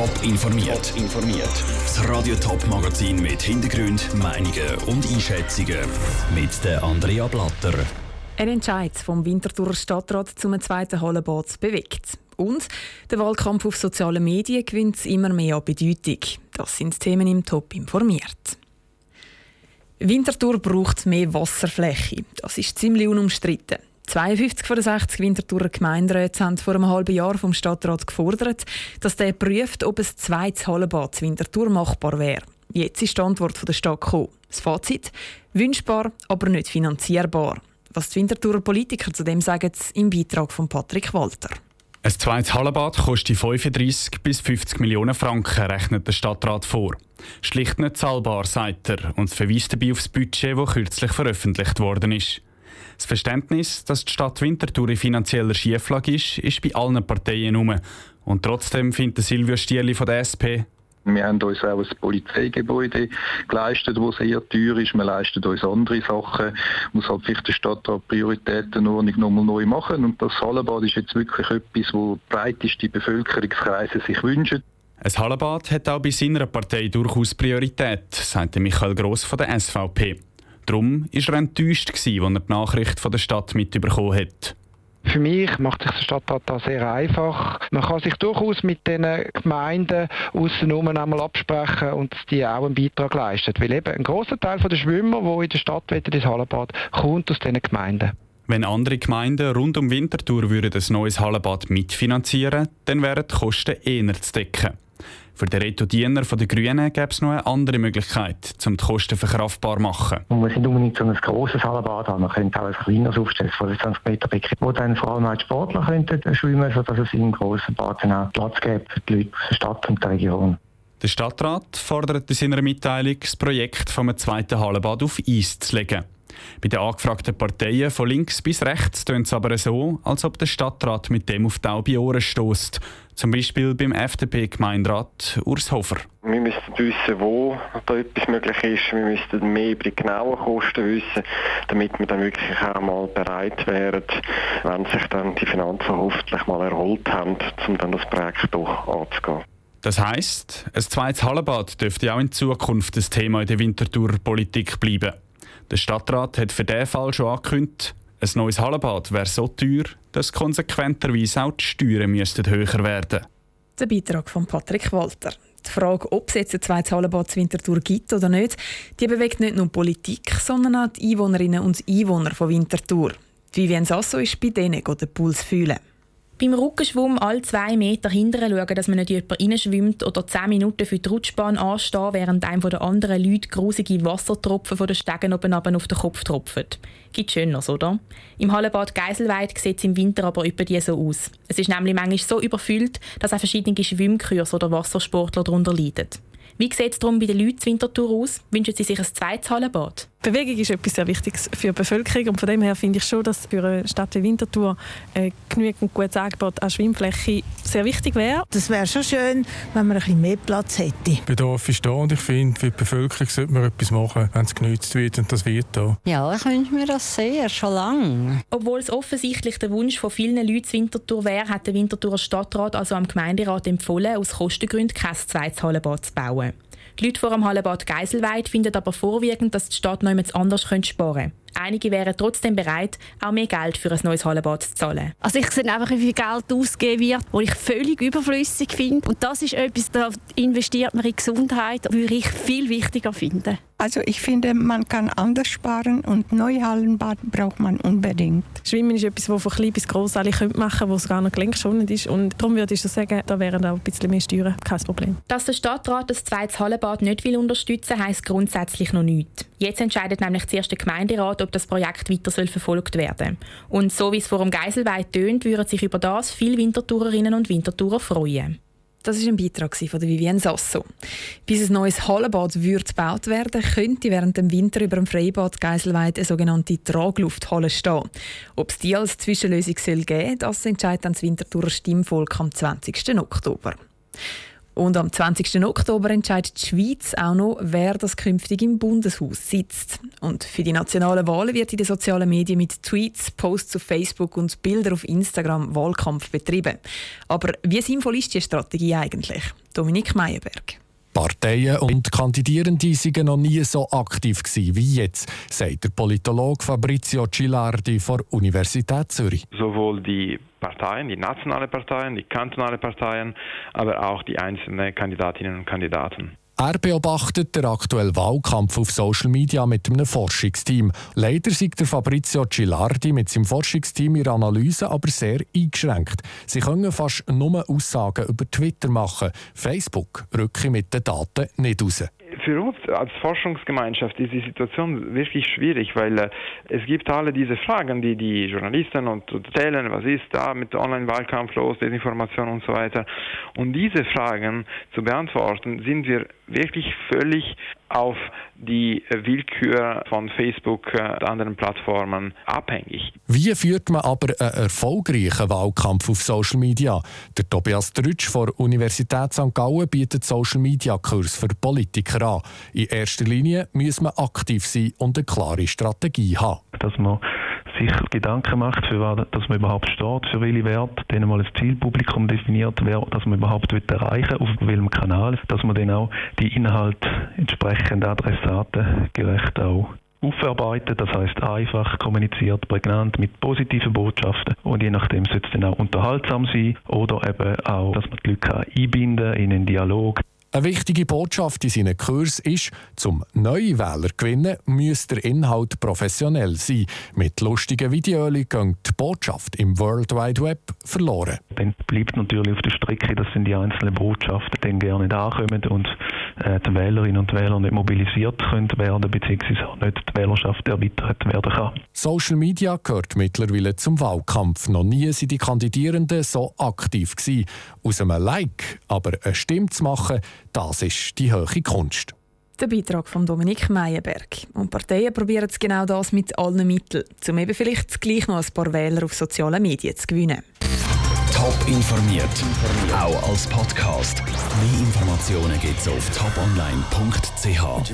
Top informiert. informiert. Das Radio Top Magazin mit Hintergrund, Meinungen und Einschätzungen mit der Andrea Blatter. Ein Entscheid vom Winterthurer Stadtrat zum zweiten Hallenbad bewegt. Und der Wahlkampf auf sozialen Medien gewinnt immer mehr an Bedeutung. Das sind Themen im Top informiert. Winterthur braucht mehr Wasserfläche. Das ist ziemlich unumstritten. 52 von den 60 Winterthurer Gemeinderäte haben vor einem halben Jahr vom Stadtrat gefordert, dass der prüft, ob ein zweites Hallenbad zu Winterthur machbar wäre. Jetzt ist die Antwort von der Stadt gekommen. Das Fazit? Wünschbar, aber nicht finanzierbar. Was die Winterthurer Politiker zu dem sagen, im Beitrag von Patrick Walter. Ein zweites Hallenbad kostet 35 bis 50 Millionen Franken, rechnet der Stadtrat vor. Schlicht nicht zahlbar, sagt er und verweist dabei auf das Budget, das kürzlich veröffentlicht worden ist. Das Verständnis, dass die Stadt Winterthur in finanzieller Schieflage ist, ist bei allen Parteien herum. Und trotzdem findet Silvio Stierli von der SP, wir haben uns auch ein Polizeigebäude geleistet, das sehr teuer ist. Wir leisten uns andere Sachen. Muss halt vielleicht der Stadtrat Prioritätenordnung nochmal neu machen. Und das Hallenbad ist jetzt wirklich etwas, wo breiteste Bevölkerungskreise sich wünschen. Ein Hallenbad hat auch bei seiner Partei durchaus Priorität, sagte Michael Gross von der SVP. Darum war er enttäuscht, als er die Nachricht von der Stadt mitbekommen hat. Für mich macht sich der Stadtrat da sehr einfach. Man kann sich durchaus mit den Gemeinden außenrum einmal absprechen und die auch einen Beitrag leisten. Weil eben ein großer Teil der Schwimmer, die in der Stadt ins Hallenbad, kommt aus diesen Gemeinden. Wenn andere Gemeinden rund um Winterthur würden ein neues Hallenbad mitfinanzieren, dann wären die Kosten eher zu decken. Für den Reto Diener von den Grünen gäbe es noch eine andere Möglichkeit, um die Kosten verkraftbar zu machen. Man muss nicht unbedingt so ein grosses Hallenbad haben. Man könnte auch ein kleineres aufstellen, 25 Meter Becken, wo dann vor allem auch die Sportler könnten schwimmen sodass es im grossen Bad dann auch Platz gibt für die Leute aus der Stadt und der Region. Der Stadtrat fordert in seiner Mitteilung, das Projekt vom zweiten Hallenbad auf Eis zu legen. Bei den angefragten Parteien von links bis rechts tönt es aber so, als ob der Stadtrat mit dem auf taube Ohren stößt. Zum Beispiel beim FDP-Gemeinderat Urs Hofer. Wir müssen wissen, wo da etwas möglich ist. Wir müssten mehr über die genauen Kosten wissen, damit wir dann wirklich auch mal bereit wären, wenn sich dann die Finanzen hoffentlich mal erholt haben, um dann das Projekt doch anzugehen. Das heisst, ein zweites Hallenbad dürfte auch in Zukunft das Thema in der Winterthur-Politik bleiben. Der Stadtrat hat für diesen Fall schon angekündigt, ein neues Hallenbad wäre so teuer, dass konsequenterweise auch die Steuern müssten höher werden Der Beitrag von Patrick Walter. Die Frage, ob es jetzt ein zweites Hallenbad zu Winterthur gibt oder nicht, die bewegt nicht nur die Politik, sondern auch die Einwohnerinnen und Einwohner von Winterthur. Vivian Sasso ist bei denen den Puls fühlen. Beim Rückenschwumm alle zwei Meter hinterher schauen, dass man nicht jemand reinschwimmt oder zehn Minuten für die Rutschbahn anstehen, während einem von den anderen Leuten grusige Wassertropfen von den Stegen oben auf den Kopf tropfen. Gibt Schöneres, oder? Im Hallenbad Geiselweid sieht es im Winter aber etwa die so aus. Es ist nämlich manchmal so überfüllt, dass auch verschiedene Schwimmkurse oder Wassersportler darunter leiden. Wie sieht es darum bei den Leuten in Winterthur aus? Wünschen sie sich ein zweites Hallenbad? Bewegung ist etwas sehr Wichtiges für die Bevölkerung und von dem her finde ich schon, dass für eine Stadt wie Winterthur ein genügend gutes Angebot an Schwimmfläche sehr wichtig wäre. Das wäre schon schön, wenn man ein bisschen mehr Platz hätte. Bedarf ist da und ich finde, für die Bevölkerung sollte man etwas machen, wenn es genützt wird und das wird da. Ja, ich wünsche mir das sehr, schon lange. Obwohl es offensichtlich der Wunsch von vielen Leuten in Winterthur wäre, hat der Winterthurer Stadtrat also am Gemeinderat empfohlen, aus Kostengründen kein zweites Hallenbad zu bauen. Die Leute vor dem Hallenbad Geiselweid finden aber vorwiegend, dass die Stadt noch anders sparen könnte. Einige wären trotzdem bereit, auch mehr Geld für ein neues Hallenbad zu zahlen. Also ich sehe einfach, wie viel Geld ausgegeben wird, was ich völlig überflüssig finde. Und das ist etwas, da investiert man in Gesundheit, würde ich viel wichtiger finden. Also ich finde, man kann anders sparen und neue Hallenbad braucht man unbedingt. Schwimmen ist etwas, das von klein bis gross alle machen können, wo es gar nicht gelenkschonend ist. Und darum würde ich sagen, da wären auch ein bisschen mehr Steuern kein Problem. Dass der Stadtrat das zweite Hallenbad nicht will unterstützen will, heisst grundsätzlich noch nichts. Jetzt entscheidet nämlich zuerst der Gemeinderat, ob das Projekt weiter soll verfolgt werden Und so wie es vor dem Geiselweid tönt, würden sich über das viele Wintertourerinnen und Wintertourer freuen. Das ist ein Beitrag von Vivienne Sasso. Bis ein neues Hallenbad wird gebaut werden, könnte während dem Winter über dem Freibad Geiselweid eine sogenannte Traglufthalle stehen. Ob es die als Zwischenlösung soll geben, das entscheidet dann das Winterthurer Stimmvolk am 20. Oktober. Und am 20. Oktober entscheidet die Schweiz auch noch, wer das künftig im Bundeshaus sitzt. Und für die nationalen Wahlen wird in den sozialen Medien mit Tweets, Posts auf Facebook und Bildern auf Instagram Wahlkampf betrieben. Aber wie sinnvoll ist diese Strategie eigentlich? Dominik Meyerberg. Parteien und Kandidierende waren noch nie so aktiv wie jetzt, sagt der Politologe Fabrizio Cilardi von der Universität Zürich. Sowohl die Parteien, die nationalen Parteien, die kantonalen Parteien, aber auch die einzelnen Kandidatinnen und Kandidaten. Er beobachtet den aktuellen Wahlkampf auf Social Media mit einem Forschungsteam. Leider sieht der Fabrizio Cilardi mit seinem Forschungsteam ihre Analyse aber sehr eingeschränkt. Sie können fast nur Aussagen über Twitter machen. Facebook rücke mit den Daten nicht raus für uns als Forschungsgemeinschaft ist die Situation wirklich schwierig, weil äh, es gibt alle diese Fragen, die die Journalisten und erzählen, was ist da mit Online-Wahlkampf los, Desinformation und so weiter. Und diese Fragen zu beantworten, sind wir wirklich völlig auf die Willkür von Facebook und äh, anderen Plattformen abhängig. Wie führt man aber einen erfolgreichen Wahlkampf auf Social Media? Der Tobias Drütsch von der Universität St. Gallen bietet Social Media Kurs für Politiker an. In erster Linie muss man aktiv sein und eine klare Strategie haben. Dass man sich Gedanken macht, für was dass man überhaupt steht, für welche Werte, dann mal ein Zielpublikum definiert, wer dass man überhaupt erreichen will, auf welchem Kanal, dass man dann auch die Inhalte entsprechend Adressaten gerecht auch aufarbeitet, das heißt einfach kommuniziert, prägnant mit positiven Botschaften und je nachdem sollte es dann auch unterhaltsam sein oder eben auch, dass man die Leute einbinden in einen Dialog. Eine wichtige Botschaft in seinen Kurs ist, zum neue Wähler gewinnen, muss der Inhalt professionell sein. Mit lustigen Videos geht die Botschaft im World Wide Web verloren. Dann bleibt natürlich auf der Strecke, dass die einzelnen Botschaften dann gerne nicht ankommen und äh, die Wählerinnen und Wähler nicht mobilisiert können werden, auch nicht die Wählerschaft erweitert werden kann. Social Media gehört mittlerweile zum Wahlkampf. Noch nie sind die Kandidierenden so aktiv gewesen. Aus einem Like aber eine Stimme zu machen, das ist die hohe Kunst. Der Beitrag von Dominik Meyerberg. Und Parteien probieren es genau das mit allen Mitteln, um eben vielleicht gleich noch ein paar Wähler auf sozialen Medien zu gewinnen. Top informiert, auch als Podcast. Mehr Informationen gibt es auf toponline.ch.